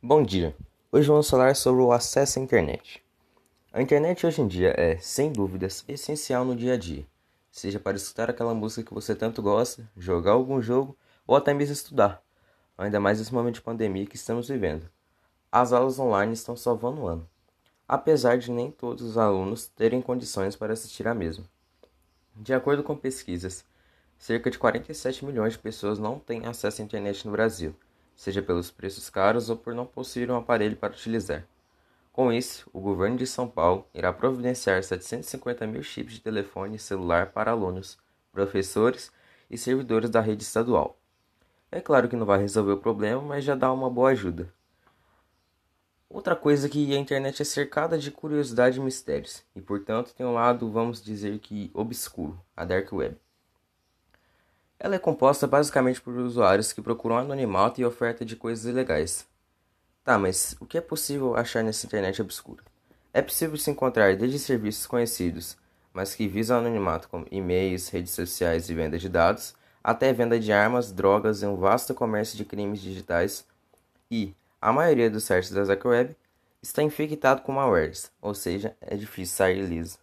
Bom dia! Hoje vamos falar sobre o acesso à internet. A internet hoje em dia é, sem dúvidas, essencial no dia a dia, seja para escutar aquela música que você tanto gosta, jogar algum jogo ou até mesmo estudar, ainda mais nesse momento de pandemia que estamos vivendo. As aulas online estão salvando o ano, apesar de nem todos os alunos terem condições para assistir à mesma. De acordo com pesquisas, cerca de 47 milhões de pessoas não têm acesso à internet no Brasil seja pelos preços caros ou por não possuir um aparelho para utilizar. Com isso, o governo de São Paulo irá providenciar 750 mil chips de telefone celular para alunos, professores e servidores da rede estadual. É claro que não vai resolver o problema, mas já dá uma boa ajuda. Outra coisa é que a internet é cercada de curiosidade e mistérios, e portanto tem um lado, vamos dizer que obscuro, a dark web. Ela é composta basicamente por usuários que procuram anonimato e oferta de coisas ilegais. Tá, mas o que é possível achar nessa internet obscura? É possível se encontrar desde serviços conhecidos, mas que visam anonimato, como e-mails, redes sociais e venda de dados, até venda de armas, drogas e um vasto comércio de crimes digitais. E a maioria dos sites da Dark Web está infectado com malwares, ou seja, é difícil sair liso.